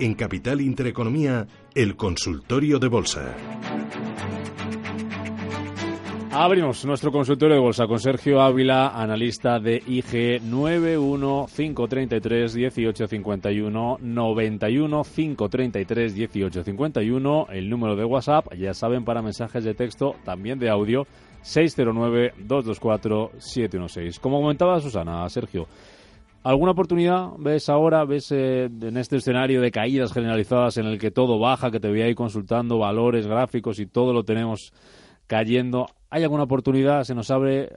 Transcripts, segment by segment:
En Capital Intereconomía, el consultorio de bolsa. Abrimos nuestro consultorio de bolsa con Sergio Ávila, analista de IG 91533 1851 91 533 1851, el número de WhatsApp, ya saben, para mensajes de texto, también de audio, 609 224 716. Como comentaba Susana, Sergio, ¿Alguna oportunidad ves ahora, ves eh, en este escenario de caídas generalizadas en el que todo baja, que te voy a ir consultando valores, gráficos y todo lo tenemos cayendo? ¿Hay alguna oportunidad? ¿Se nos abre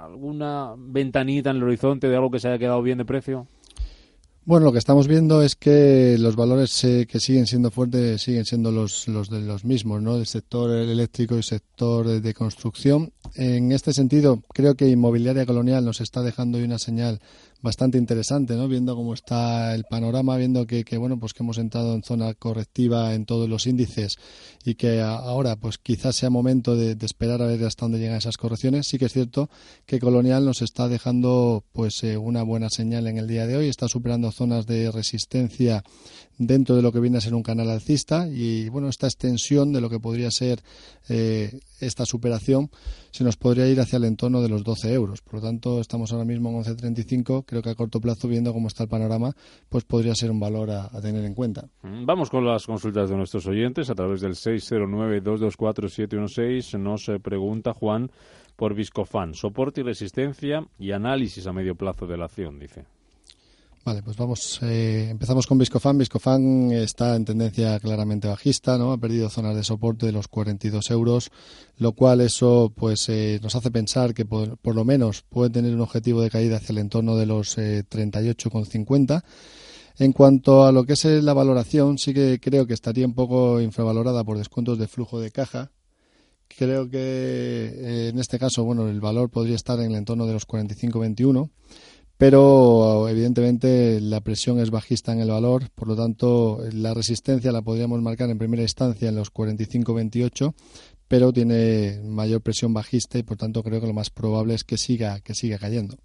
alguna ventanita en el horizonte de algo que se haya quedado bien de precio? Bueno, lo que estamos viendo es que los valores eh, que siguen siendo fuertes siguen siendo los, los de los mismos, ¿no? Del sector eléctrico y sector de, construcción. En este sentido, creo que Inmobiliaria Colonial nos está dejando hoy una señal bastante interesante, ¿no? Viendo cómo está el panorama, viendo que, que, bueno, pues que hemos entrado en zona correctiva en todos los índices y que ahora, pues quizás sea momento de, esperar a ver hasta dónde llegan esas correcciones. Sí que es cierto que Colonial nos está dejando, pues, eh, una buena señal en el día de hoy. Está superando zonas de resistencia dentro de lo que viene a ser un canal alcista y, bueno, esta extensión de lo que podría ser eh, esta superación se nos podría ir hacia el entorno de los 12 euros. Por lo tanto, estamos ahora mismo en 11.35. Creo que a corto plazo, viendo cómo está el panorama, pues podría ser un valor a, tener en cuenta. Mm, vamos con las consultas de nuestros oyentes a través del 609-224-716. Nos pregunta Juan por Viscofan, soporte y resistencia y análisis a medio plazo de la acción, dice. Vale, pues vamos, eh, empezamos con Viscofan. Viscofan está en tendencia claramente bajista, ¿no? Ha perdido zonas de soporte de los 42 euros, lo cual eso pues eh, nos hace pensar que por, lo menos puede tener un objetivo de caída hacia el entorno de los eh, 38,50. En cuanto a lo que es eh, la valoración, sí que creo que estaría un poco infravalorada por descuentos de flujo de caja. Creo que en este caso, bueno, el valor podría estar en el entorno de los 45,21 pero evidentemente la presión es bajista en el valor, por lo tanto la resistencia la podríamos marcar en primera instancia en los 45-28, pero tiene mayor presión bajista y por tanto creo que lo más probable es que siga que siga cayendo.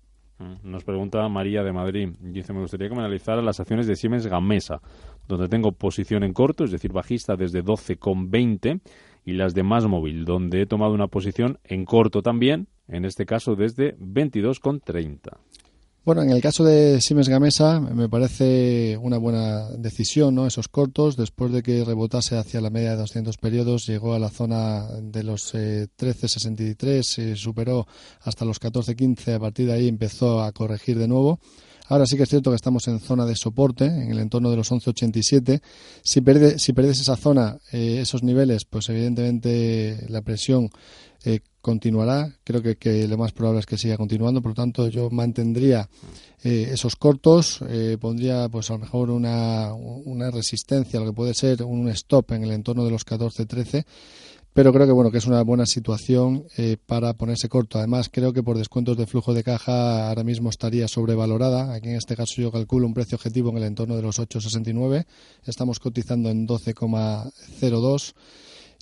Mm, nos pregunta María de Madrid. Dice, me gustaría que me analizara las acciones de Siemens Gamesa, donde tengo posición en corto, es decir, bajista desde 12,20, y las de Más Móvil, donde he tomado una posición en corto también, en este caso desde 22,30. Bueno, en el caso de Siemens Gamesa me parece una buena decisión, ¿no? Esos cortos, después de que rebotase hacia la media de 200 periodos, llegó a la zona de los eh, 13.63, se superó hasta los 14.15, a partir de ahí empezó a corregir de nuevo. Ahora sí que es cierto que estamos en zona de soporte, en el entorno de los 11.87. Si, pierde, si pierdes esa zona, eh, esos niveles, pues evidentemente la presión eh, continuará. Creo que, lo más probable es que siga continuando. Por lo tanto, yo mantendría eh, esos cortos, pondría pues a lo mejor una, una resistencia, lo que puede ser un stop en el entorno de los 14-13. Pero creo que bueno que es una buena situación eh, para ponerse corto. Además, creo que por descuentos de flujo de caja ahora mismo estaría sobrevalorada. Aquí en este caso yo calculo un precio objetivo en el entorno de los 8,69. Estamos cotizando en 12,02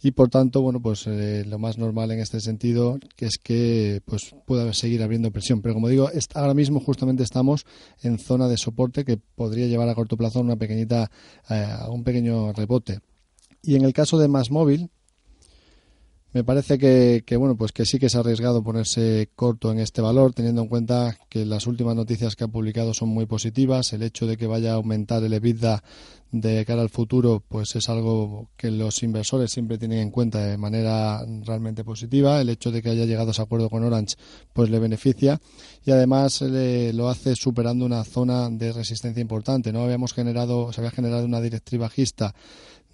y por tanto bueno pues eh, lo más normal en este sentido que es que pues pueda seguir habiendo presión pero como digo ahora mismo justamente estamos en zona de soporte que podría llevar a corto plazo una pequeñita eh, un pequeño rebote y en el caso de más móvil me parece que, que, bueno pues que sí que es arriesgado ponerse corto en este valor teniendo en cuenta que las últimas noticias que ha publicado son muy positivas. El hecho de que vaya a aumentar el EBITDA de cara al futuro pues es algo que los inversores siempre tienen en cuenta de manera realmente positiva. El hecho de que haya llegado a ese acuerdo con Orange pues le beneficia. Y además lo hace superando una zona de resistencia importante no habíamos generado se había generado una directriz bajista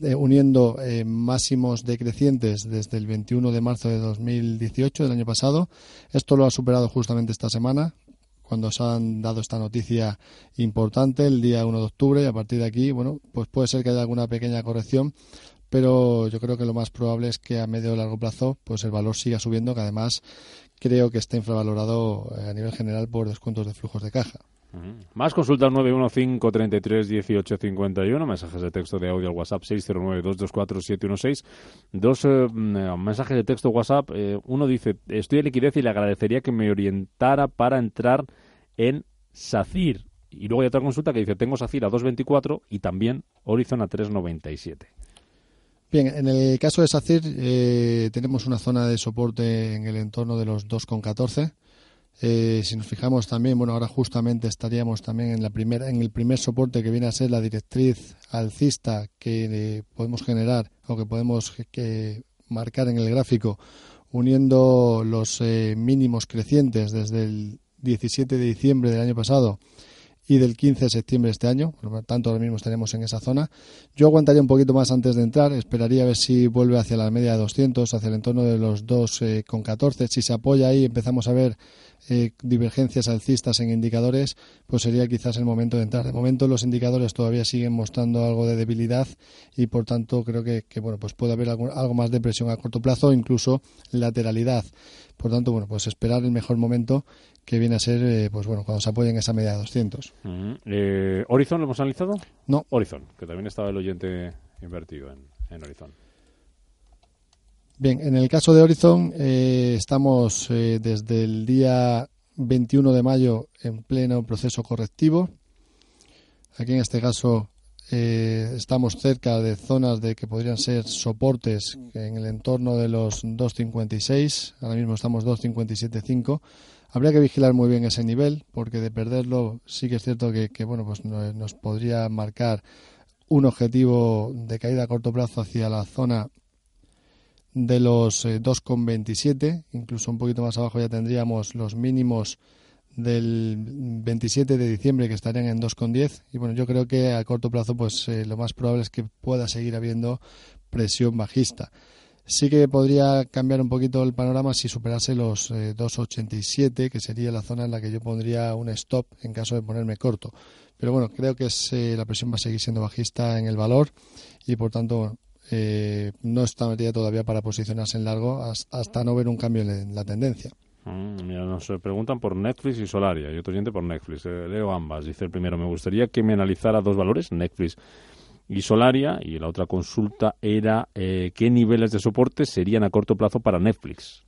eh, uniendo eh, máximos decrecientes desde el 21 de marzo de 2018 del año pasado. Esto lo ha superado justamente esta semana, cuando se han dado esta noticia importante el día 1 de octubre y a partir de aquí, bueno, pues puede ser que haya alguna pequeña corrección, pero yo creo que lo más probable es que a medio o largo plazo pues el valor siga subiendo, que además creo que está infravalorado eh, a nivel general por descuentos de flujos de caja. Más consultas 915331851, mensajes de texto de audio al WhatsApp 609224716. Dos eh, mm, mensajes de texto WhatsApp. Eh, uno dice, estoy en liquidez y le agradecería que me orientara para entrar en SACIR. Y luego hay otra consulta que dice, tengo SACIR a 2.24 y también Horizon a 3.97. Bien, en el caso de SACIR eh, tenemos una zona de soporte en el entorno de los 2,14. Eh, si nos fijamos también, bueno, ahora justamente estaríamos también en la primera, en el primer soporte que viene a ser la directriz alcista que eh, podemos generar o que podemos que marcar en el gráfico, uniendo los eh, mínimos crecientes desde el 17 de diciembre del año pasado y del 15 de septiembre de este año, por lo tanto ahora mismo estaremos en esa zona. Yo aguantaría un poquito más antes de entrar, esperaría a ver si vuelve hacia la media de 200, hacia el entorno de los 2,14. Eh, si se apoya ahí, empezamos a ver eh, divergencias alcistas en indicadores, pues sería quizás el momento de entrar. De momento los indicadores todavía siguen mostrando algo de debilidad y por tanto creo que, bueno pues puede haber algo, más de presión a corto plazo, incluso lateralidad. Por tanto, bueno, pues esperar el mejor momento que viene a ser, eh, pues bueno, cuando se apoye en esa media de 200. Eh, ¿Horizon lo hemos analizado? No. Horizon, que también estaba el oyente invertido en, en Horizon. Bien, en el caso de Horizon eh, estamos desde el día 21 de mayo en pleno proceso correctivo. Aquí en este caso estamos cerca de zonas de que podrían ser soportes en el entorno de los 2.56. Ahora mismo estamos 2.57.5 Habría que vigilar muy bien ese nivel, porque de perderlo sí que es cierto que, bueno, pues nos podría marcar un objetivo de caída a corto plazo hacia la zona de los 2,27, eh, incluso un poquito más abajo ya tendríamos los mínimos del 27 de diciembre que estarían en 2,10 y bueno, yo creo que a corto plazo pues eh, lo más probable es que pueda seguir habiendo presión bajista. Sí que podría cambiar un poquito el panorama si superase los 2,87, eh, que sería la zona en la que yo pondría un stop en caso de ponerme corto. Pero bueno, creo que eh, la presión va a seguir siendo bajista en el valor y por tanto eh, no estaría todavía para posicionarse en largo hasta no ver un cambio en la tendencia. Mm, mira, nos preguntan por Netflix y Solaria y otro oyente por Netflix. leo ambas. Dice el primero, me gustaría que me analizara dos valores, Netflix y Solaria. Y la otra consulta era eh, qué niveles de soporte serían a corto plazo para Netflix.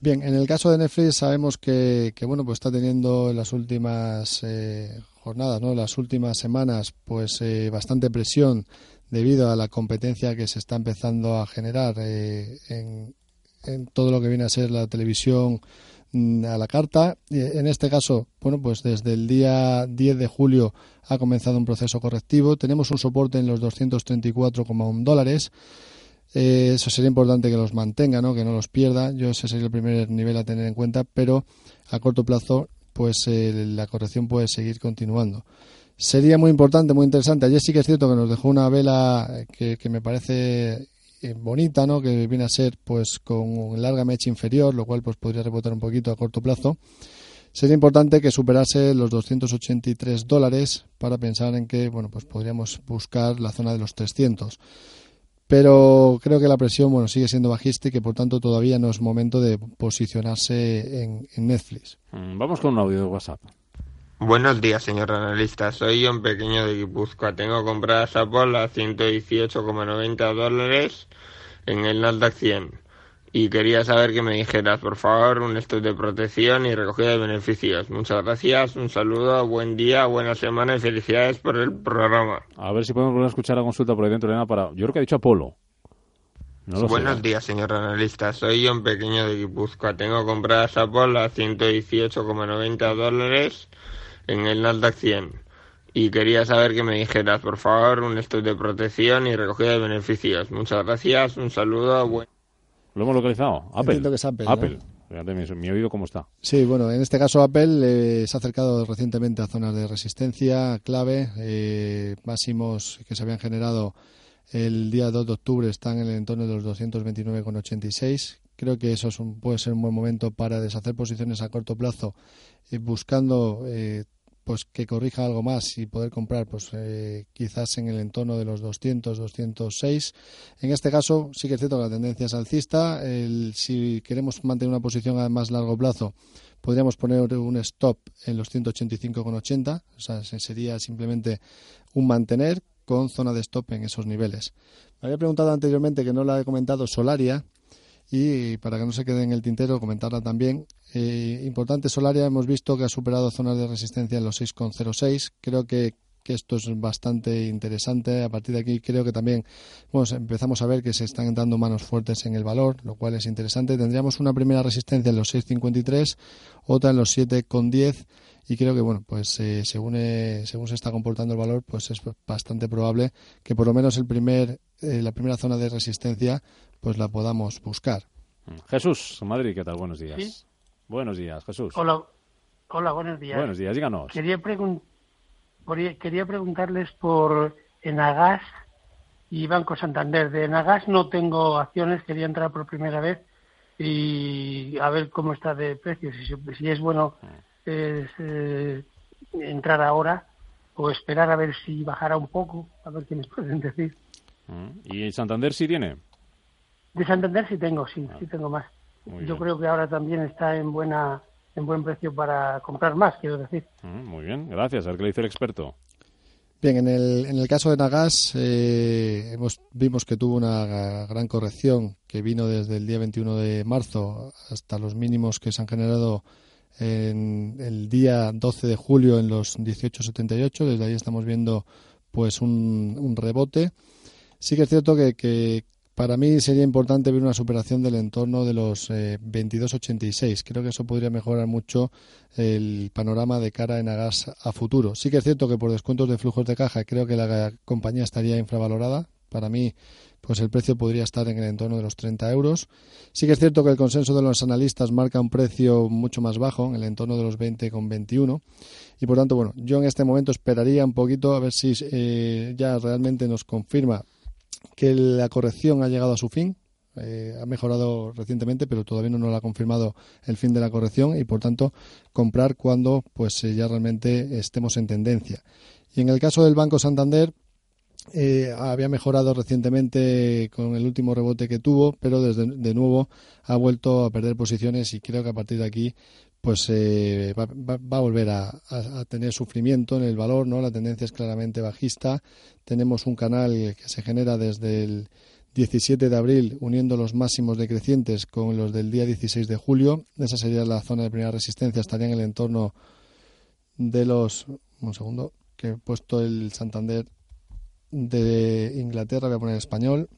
Bien, en el caso de Netflix sabemos que, bueno pues está teniendo en las últimas eh, jornadas, ¿no? las últimas semanas, pues eh, bastante presión debido a la competencia que se está empezando a generar en, en todo lo que viene a ser la televisión Mm, a la carta. En este caso, bueno, pues desde el día 10 de julio ha comenzado un proceso correctivo. Tenemos un soporte en los 234,1 dólares. Eh, eso sería importante que los mantenga, ¿no? que no los pierda. Yo ese sería el primer nivel a tener en cuenta, pero a corto plazo, pues eh, la corrección puede seguir continuando. Sería muy importante, muy interesante. Ayer sí que es cierto que nos dejó una vela que, que me parece eh, bonita, ¿no? Que viene a ser pues con larga mecha inferior, lo cual pues podría rebotar un poquito a corto plazo. Sería importante que superase los 283 dólares para pensar en que, bueno, pues podríamos buscar la zona de los 300. Pero creo que la presión, bueno, sigue siendo bajista y que por tanto todavía no es momento de posicionarse en, en Netflix. Mm, vamos con un audio de WhatsApp. Buenos días, señor analista. Soy un pequeño de Guipúzcoa. Tengo compradas Apple a 118,90 dólares en el Nasdaq 100. Y quería saber que me dijeras, por favor, un estudio de protección y recogida de beneficios. Muchas gracias, un saludo, buen día, buena semana y felicidades por el programa. A ver si podemos volver a escuchar la consulta por ahí dentro, Elena, para... Yo creo que ha dicho Apolo. Buenos días, señor analista. Soy un pequeño de Guipúzcoa. Tengo compradas Apple a 118,90 dólares en el Nasdaq 100 y quería saber que me dijeras, por favor, un estudio de protección y recogida de beneficios. Muchas gracias, un saludo. ¿Lo hemos localizado? Apple. que es Apple. Apple. mi, oído cómo está. Sí, bueno, en este caso Apple eh, se ha acercado recientemente a zonas de resistencia clave, eh, máximos que se habían generado el día 2 de octubre están en el entorno de los 229,86. Creo que eso puede ser un buen momento para deshacer posiciones a corto plazo, eh, buscando eh, pues que corrija algo más y poder comprar pues eh, quizás en el entorno de los 200 206 en este caso sí que es cierto que la tendencia es alcista. Si queremos mantener una posición a más largo plazo podríamos poner un stop en los 185,80 o sea sería simplemente un mantener con zona de stop en esos niveles. Me había preguntado anteriormente que no la he comentado Solaria Y para que no se quede en el tintero, comentarla también. Eh, importante, Solaria hemos visto que ha superado zonas de resistencia en los 6,06. Creo que, que esto es bastante interesante. A partir de aquí creo que también bueno, empezamos a ver que se están entrando manos fuertes en el valor, lo cual es interesante. Tendríamos una primera resistencia en los 6,53, otra en los 7,10 y creo que bueno pues eh, según eh, según se está comportando el valor pues es bastante probable que por lo menos el primer eh, la primera zona de resistencia pues la podamos buscar. Jesús Madrid qué tal buenos días. Buenos días Jesús. Hola. Hola buenos días. Buenos días díganos. Quería quería preguntarles por Enagas y Banco Santander. De Enagas no tengo acciones quería entrar por primera vez y a ver cómo está de precios si, si es bueno es eh, entrar ahora o esperar a ver si bajara un poco, a ver qué me pueden decir. Mm. ¿Y Santander sí tiene? De Santander sí tengo, sí, ah. sí tengo más. Yo creo que ahora también está en buena en buen precio para comprar más, quiero decir. Mm, muy bien, gracias. A ver qué le dice el experto. Bien, en el, en el caso de Nagas eh, hemos, vimos que tuvo una gran corrección que vino desde el día 21 de marzo hasta los mínimos que se han generado en el día 12 de julio en los 18.78. Desde ahí estamos viendo pues un, rebote. Sí que es cierto que, para mí sería importante ver una superación del entorno de los 22.86. Eh, Creo que eso podría mejorar mucho el panorama de cara en Agas a futuro. Sí que es cierto que por descuentos de flujos de caja creo que la compañía estaría infravalorada. Para mí pues el precio podría estar en el entorno de los 30 euros. Sí que es cierto que el consenso de los analistas marca un precio mucho más bajo, en el entorno de los 20,21. Y por tanto, bueno, yo en este momento esperaría un poquito a ver si eh, ya realmente nos confirma que la corrección ha llegado a su fin. Eh, ha mejorado recientemente, pero todavía no nos ha confirmado el fin de la corrección y por tanto comprar cuando pues eh, ya realmente estemos en tendencia. Y en el caso del Banco Santander, eh, había mejorado recientemente con el último rebote que tuvo, pero desde de nuevo ha vuelto a perder posiciones y creo que a partir de aquí pues eh, va, a volver a, tener sufrimiento en el valor, ¿no? La tendencia es claramente bajista. Tenemos un canal que se genera desde el 17 de abril uniendo los máximos decrecientes con los del día 16 de julio. Esa sería la zona de primera resistencia, estaría en el entorno de los un segundo que he puesto el Santander de Inglaterra, voy a poner español.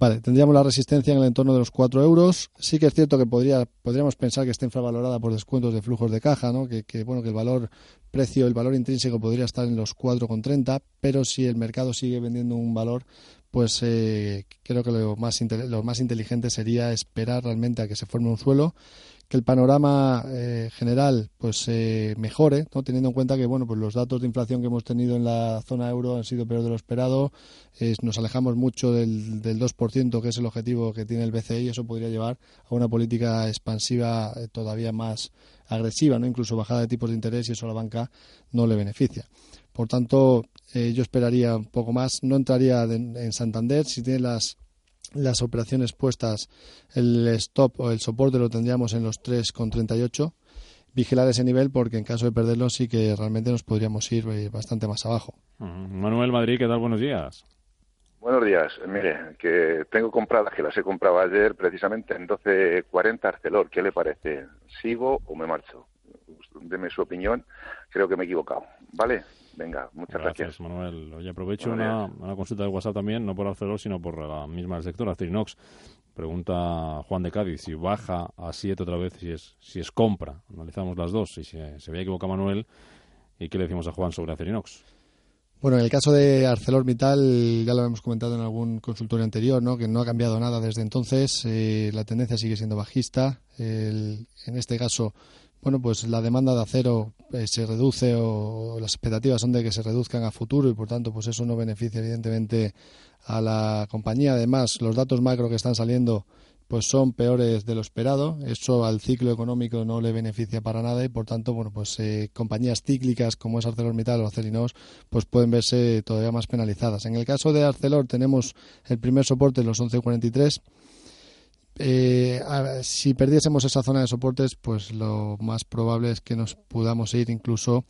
Vale, tendríamos la resistencia en el entorno de los 4 euros. Sí que es cierto que podría, podríamos pensar que está infravalorada por descuentos de flujos de caja, ¿no? que, que, bueno, que el valor precio, el valor intrínseco podría estar en los 4,30, pero si el mercado sigue vendiendo un valor, pues eh, creo que lo más, lo más inteligente sería esperar realmente a que se forme un suelo que el panorama eh, general pues eh, mejore, teniendo en cuenta que bueno pues los datos de inflación que hemos tenido en la zona euro han sido peor de lo esperado, nos alejamos mucho del, del 2% que es el objetivo que tiene el BCE y eso podría llevar a una política expansiva eh, todavía más agresiva, no incluso bajada de tipos de interés y eso a la banca no le beneficia. Por tanto, yo esperaría un poco más, no entraría en Santander si tiene las las operaciones puestas, el stop o el soporte lo tendríamos en los 3,38. Vigilar ese nivel porque en caso de perderlo sí que realmente nos podríamos ir eh, bastante más abajo. Manuel Madrid, ¿qué tal? Buenos días. Buenos días. Mire, que tengo compradas, que las he comprado ayer precisamente en 12.40 Arcelor. ¿Qué le parece? ¿Sigo o me marcho? Deme su opinión. Creo que me he equivocado. ¿Vale? Venga, muchas gracias. gracias. Manuel. Oye, aprovecho una, consulta de WhatsApp también, no por Arcelor, sino por la misma sector, Acerinox. Pregunta Juan de Cádiz si baja a 7 otra vez, si es, si es compra. Analizamos las dos, si se, se había equivocado Manuel. ¿Y qué le decimos a Juan sobre Acerinox? Bueno, en el caso de ArcelorMittal, ya lo hemos comentado en algún consultorio anterior, ¿no? que no ha cambiado nada desde entonces. Eh, la tendencia sigue siendo bajista. en este caso, bueno, pues la demanda de acero eh, se reduce o, las expectativas son de que se reduzcan a futuro y por tanto pues eso no beneficia evidentemente a la compañía. Además, los datos macro que están saliendo pues son peores de lo esperado. Eso al ciclo económico no le beneficia para nada y por tanto, bueno, pues eh, compañías cíclicas como es ArcelorMittal o Acelinos pues pueden verse todavía más penalizadas. En el caso de Arcelor tenemos el primer soporte en los 11.43 eh, si perdiésemos esa zona de soportes, pues lo más probable es que nos podamos ir incluso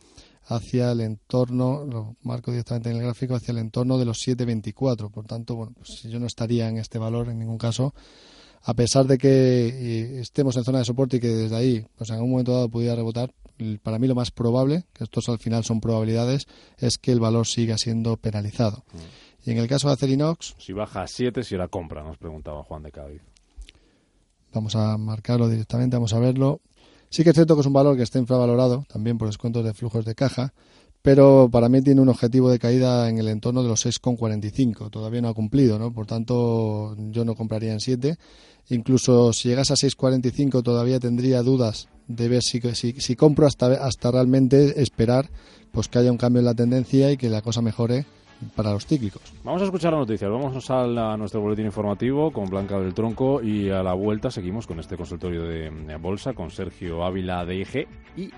hacia el entorno, lo marco directamente en el gráfico, hacia el entorno de los 7.24. Por tanto, bueno, pues yo no estaría en este valor en ningún caso. a pesar de que eh, estemos en zona de soporte y que desde ahí, pues en algún momento dado pudiera rebotar, para mí lo más probable, que estos al final son probabilidades, es que el valor siga siendo penalizado. Mm. Y en el caso de Acerinox... Si baja a 7, si la compra, nos preguntaba Juan de Cádiz. Vamos a marcarlo directamente, vamos a verlo. Sí que es cierto que es un valor que está infravalorado, también por descuentos de flujos de caja, pero para mí tiene un objetivo de caída en el entorno de los 6,45. Todavía no ha cumplido, ¿no? Por tanto, yo no compraría en 7. Incluso si llegase a 6,45 todavía tendría dudas de ver si, si, si compro hasta, hasta realmente esperar pues que haya un cambio en la tendencia y que la cosa mejore para los cíclicos. Vamos a escuchar las noticias. Vamos a, nuestro boletín informativo con Blanca del Tronco y a la vuelta seguimos con este consultorio de, bolsa con Sergio Ávila de IG y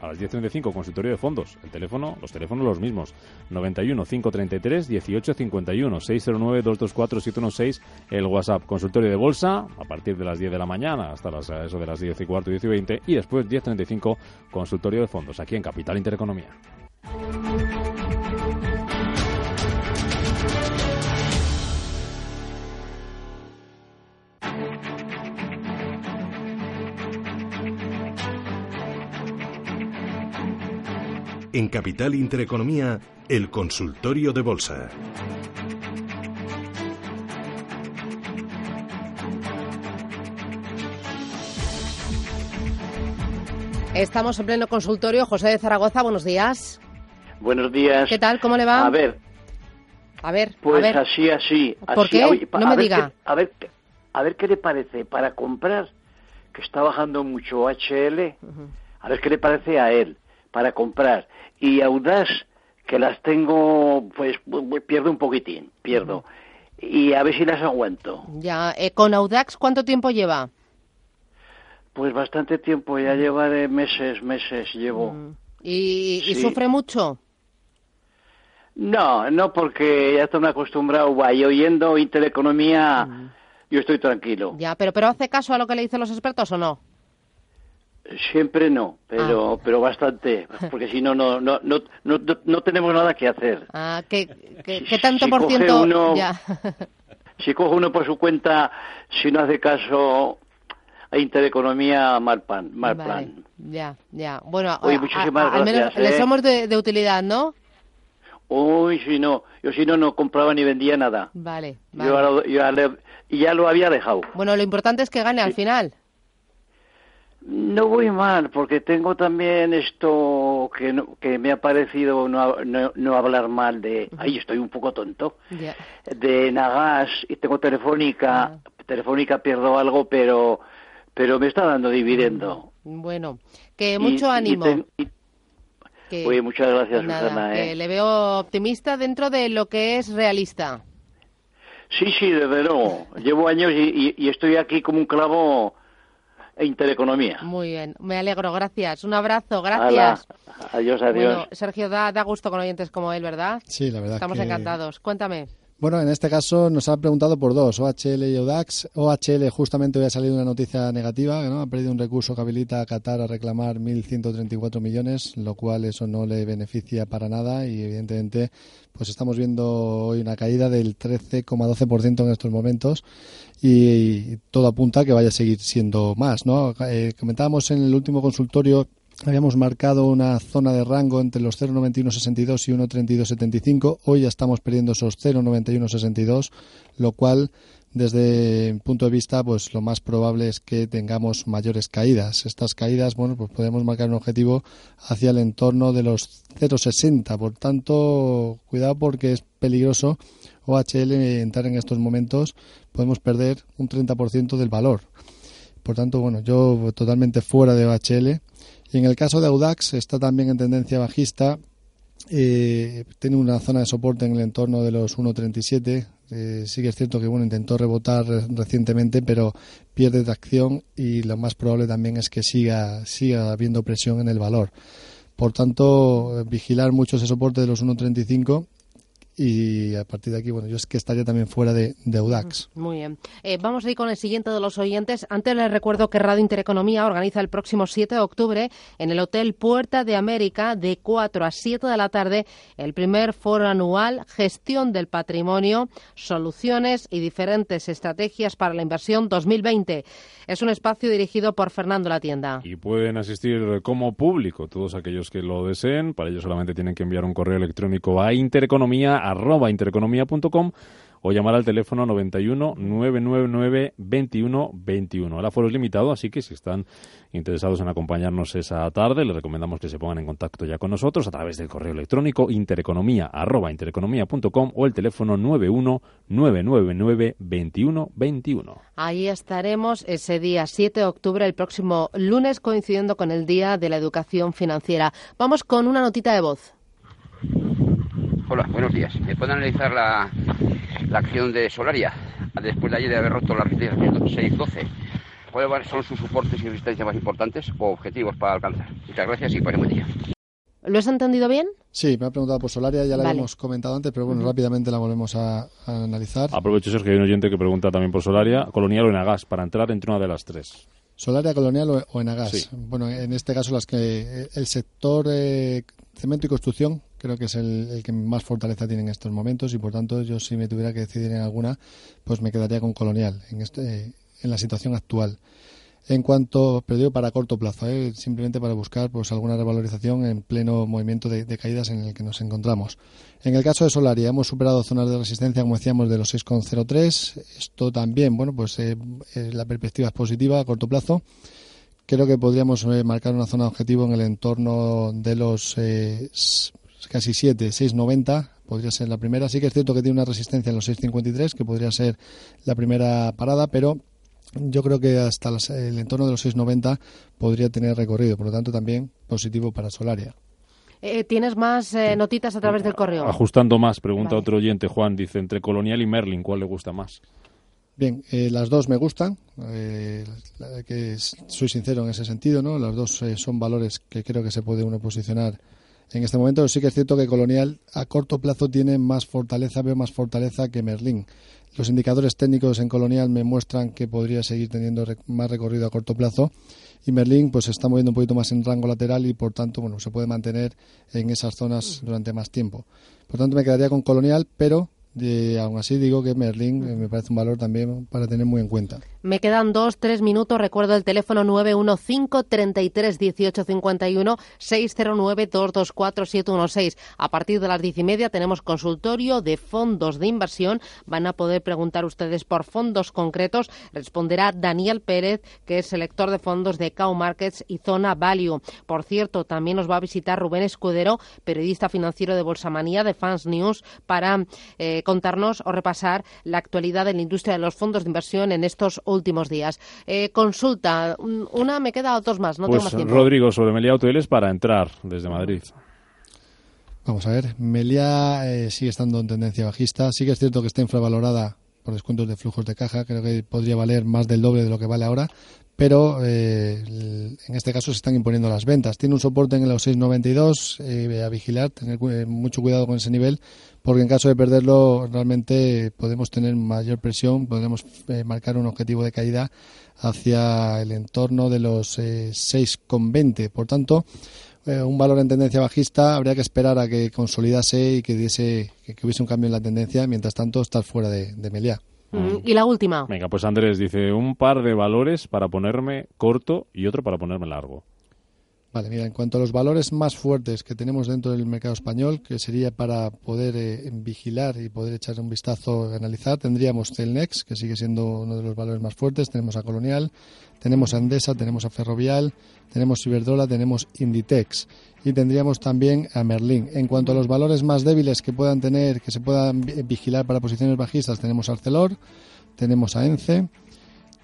a las 10.35 consultorio de fondos. El teléfono, los teléfonos los mismos. 91 533 1851 609 224 716 el WhatsApp. Consultorio de bolsa a partir de las 10 de la mañana hasta las, eso de las 10 y cuarto, 10 y 20 y después 10.35 consultorio de fondos aquí en Capital Intereconomía. En Capital Intereconomía, el consultorio de bolsa. Estamos en pleno consultorio. José de Zaragoza, buenos días. Buenos días. ¿Qué tal? ¿Cómo le va? A ver. A ver, pues a ver. así, así. ¿Por qué? no me diga. a, ver, a ver qué le parece para comprar, que está bajando mucho HL, a ver qué le parece a él para comprar. Y Audaz, que las tengo, pues pierdo un poquitín, pierdo. Y a ver si las aguanto. Ya, eh, ¿con Audax cuánto tiempo lleva? Pues bastante tiempo, ya lleva de meses, meses llevo. ¿Y, sufre mucho? No, no, porque ya estoy acostumbrado, y oyendo Intereconomía, yo estoy tranquilo. Ya, pero, pero ¿hace caso a lo que le dicen los expertos o no? Siempre no, pero ah. pero bastante, porque si no no, no no no tenemos nada que hacer. Ah, ¿qué, tanto por ciento? si coge uno por su cuenta, si no hace caso a Intereconomía, mal, pan, mal plan. Ya, ya. Bueno, al menos le ¿eh? somos de, utilidad, ¿no? Uy, si no, yo si no, no compraba ni vendía nada. Vale, Yo, ya, lo había dejado. Bueno, lo importante es que gane al final. No voy mal, porque tengo también esto que, que me ha parecido no, no, hablar mal de... Ahí estoy un poco tonto. De Nagas y tengo Telefónica. Ah. Telefónica pierdo algo, pero, pero me está dando dividendo. Mm, bueno, que mucho ánimo. Oye, muchas gracias, Susana. ¿eh? le veo optimista dentro de lo que es realista. Sí, sí, desde luego. Llevo años y, y estoy aquí como un clavo e Intereconomía. Muy bien, me alegro, gracias. Un abrazo, gracias. adiós, adiós. Bueno, Sergio, da, da gusto con oyentes como él, ¿verdad? Sí, la verdad. Estamos encantados. Cuéntame. Bueno, en este caso nos han preguntado por dos, OHL y ODAX. OHL justamente hoy ha salido una noticia negativa, ¿no? ha perdido un recurso que habilita a Qatar a reclamar 1.134 millones, lo cual eso no le beneficia para nada y evidentemente pues estamos viendo hoy una caída del 13,12% en estos momentos y, todo apunta a que vaya a seguir siendo más. ¿no? Eh, comentábamos en el último consultorio habíamos marcado una zona de rango entre los 0,9162 y 1,3275. Hoy ya estamos perdiendo esos 0,9162, lo cual desde mi punto de vista, pues lo más probable es que tengamos mayores caídas. Estas caídas, bueno, pues podemos marcar un objetivo hacia el entorno de los 0,60. Por tanto, cuidado porque es peligroso OHL entrar en estos momentos. Podemos perder un 30% del valor. Por tanto, bueno, yo totalmente fuera de OHL y en el caso de Audax está también en tendencia bajista. Eh, tiene una zona de soporte en el entorno de los 1.37. Eh, sí que es cierto que bueno intentó rebotar recientemente, pero pierde tracción y lo más probable también es que siga siga habiendo presión en el valor. Por tanto, vigilar mucho ese soporte de los 1.35 y a partir de aquí, bueno, yo es que estaría también fuera de, de Audax. Muy bien. Eh, vamos a ir con el siguiente de los oyentes. Antes les recuerdo que Radio Intereconomía organiza el próximo 7 de octubre en el Hotel Puerta de América de 4 a 7 de la tarde el primer foro anual Gestión del Patrimonio, Soluciones y diferentes estrategias para la inversión 2020. Es un espacio dirigido por Fernando La Tienda. Y pueden asistir como público todos aquellos que lo deseen. Para ello solamente tienen que enviar un correo electrónico a intereconomía.com o llamar al teléfono 91 999 21 21. El aforo es limitado, así que si están interesados en acompañarnos esa tarde, les recomendamos que se pongan en contacto ya con nosotros a través del correo electrónico intereconomía.com o el teléfono 91 999 21 21. Ahí estaremos ese día 7 de octubre, el próximo lunes, coincidiendo con el Día de la Educación Financiera. Vamos con una notita de voz. Hola, buenos días. ¿Me pueden analizar la, acción de Solaria después de ayer de haber roto la resistencia 612? ¿Cuáles son sus soportes y resistencias más importantes o objetivos para alcanzar? Muchas gracias y para buen día. ¿Lo has entendido bien? Sí, me ha preguntado por Solaria, ya la hemos comentado antes, pero bueno, rápidamente la volvemos a, analizar. Aprovecho, Sergio, que hay un oyente que pregunta también por Solaria, Colonial o Enagas, para entrar entre una de las tres. Solaria, Colonial o, Enagas. Bueno, en este caso las que el sector eh, cemento y construcción creo que es el, que más fortaleza tiene en estos momentos y por tanto yo si me tuviera que decidir en alguna pues me quedaría con Colonial en, este, en la situación actual. En cuanto, pero para corto plazo, ¿eh? simplemente para buscar pues alguna revalorización en pleno movimiento de, caídas en el que nos encontramos. En el caso de Solaria hemos superado zonas de resistencia, como decíamos, de los 6,03. Esto también, bueno, pues eh, eh, la perspectiva es positiva a corto plazo creo que podríamos marcar una zona de objetivo en el entorno de los casi 7, 6,90 podría ser la primera. Sí que es cierto que tiene una resistencia en los 6,53, que podría ser la primera parada, pero yo creo que hasta el entorno de los 6,90 podría tener recorrido. Por lo tanto, también positivo para Solaria. Eh, ¿Tienes más eh, notitas a través del correo? Ajustando más, pregunta otro oyente, Juan. Dice, entre Colonial y Merlin, ¿cuál le gusta más? Bien, eh, las dos me gustan, que soy sincero en ese sentido, ¿no? Las dos son valores que creo que se puede uno posicionar en este momento sí que es cierto que Colonial a corto plazo tiene más fortaleza, veo más fortaleza que Merlín. Los indicadores técnicos en Colonial me muestran que podría seguir teniendo más recorrido a corto plazo y Merlín pues se está moviendo un poquito más en rango lateral y por tanto bueno se puede mantener en esas zonas durante más tiempo. Por tanto me quedaría con Colonial, pero de, aún así digo que Merlin eh, me parece un valor también para tener muy en cuenta. Me quedan dos, tres minutos. Recuerdo el teléfono 915 33 18 51 609 224 716. A partir de las diez y media tenemos consultorio de fondos de inversión. Van a poder preguntar ustedes por fondos concretos. Responderá Daniel Pérez, que es selector de fondos de Cow Markets y Zona Value. Por cierto, también nos va a visitar Rubén Escudero, periodista financiero de Bolsamanía de Fans News, para eh, contarnos o repasar la actualidad de la industria de los fondos de inversión en estos últimos días. Eh, consulta, una me queda, dos más, no pues, tengo más tiempo. Rodrigo, sobre Meliá Hoteles para entrar desde Madrid. Vamos a ver, Meliá eh, sigue estando en tendencia bajista. Sí que es cierto que está infravalorada por descuentos de flujos de caja. Creo que podría valer más del doble de lo que vale ahora. Pero eh, en este caso se están imponiendo las ventas. Tiene un soporte en los 6,92 a vigilar, tener mucho cuidado con ese nivel porque en caso de perderlo realmente podemos tener mayor presión, podemos eh, marcar un objetivo de caída hacia el entorno de los 6,20. Eh, Por tanto, eh, un valor en tendencia bajista habría que esperar a que consolidase y que, diese, que, hubiese un cambio en la tendencia, mientras tanto estar fuera de, de Meliá. Mm, y la última. Venga, pues Andrés dice un par de valores para ponerme corto y otro para ponerme largo. Vale, mira, en cuanto a los valores más fuertes que tenemos dentro del mercado español, que sería para poder eh, vigilar y poder echar un vistazo, analizar, tendríamos Celnex, que sigue siendo uno de los valores más fuertes, tenemos a Colonial, tenemos a Endesa, tenemos a Ferrovial, tenemos Iberdrola, tenemos Inditex y tendríamos también a Merlin. En cuanto a los valores más débiles que puedan tener, que se puedan vigilar para posiciones bajistas, tenemos a Arcelor, tenemos a Ence,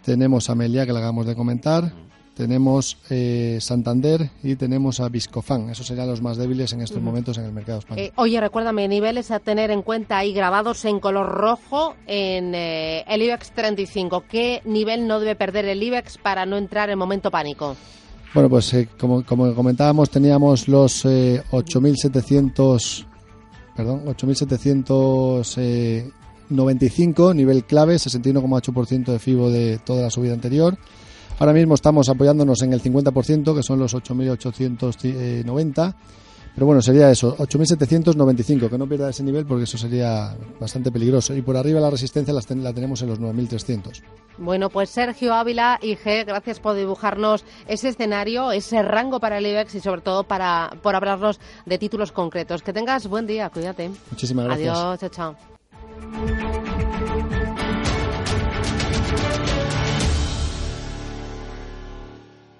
tenemos a Melia, que la acabamos de comentar, tenemos eh, Santander y tenemos a Viscofan. Esos serían los más débiles en estos momentos en el mercado español. Eh, oye, recuérdame, niveles a tener en cuenta ahí grabados en color rojo en eh, el IBEX 35. ¿Qué nivel no debe perder el IBEX para no entrar en momento pánico? Bueno, pues como, como comentábamos, teníamos los 8.700 perdón, 8.795, nivel clave, 61,8% de FIBO de toda la subida anterior. Ahora mismo estamos apoyándonos en el 50%, que son los 8.890. Pero bueno, sería eso, 8.795, que no pierda ese nivel porque eso sería bastante peligroso. Y por arriba la resistencia la, la tenemos en los 9.300. Bueno, pues Sergio Ávila, IG, gracias por dibujarnos ese escenario, ese rango para el IBEX y sobre todo para, por hablarnos de títulos concretos. Que tengas buen día, cuídate. Muchísimas gracias. Adiós, chao, chao.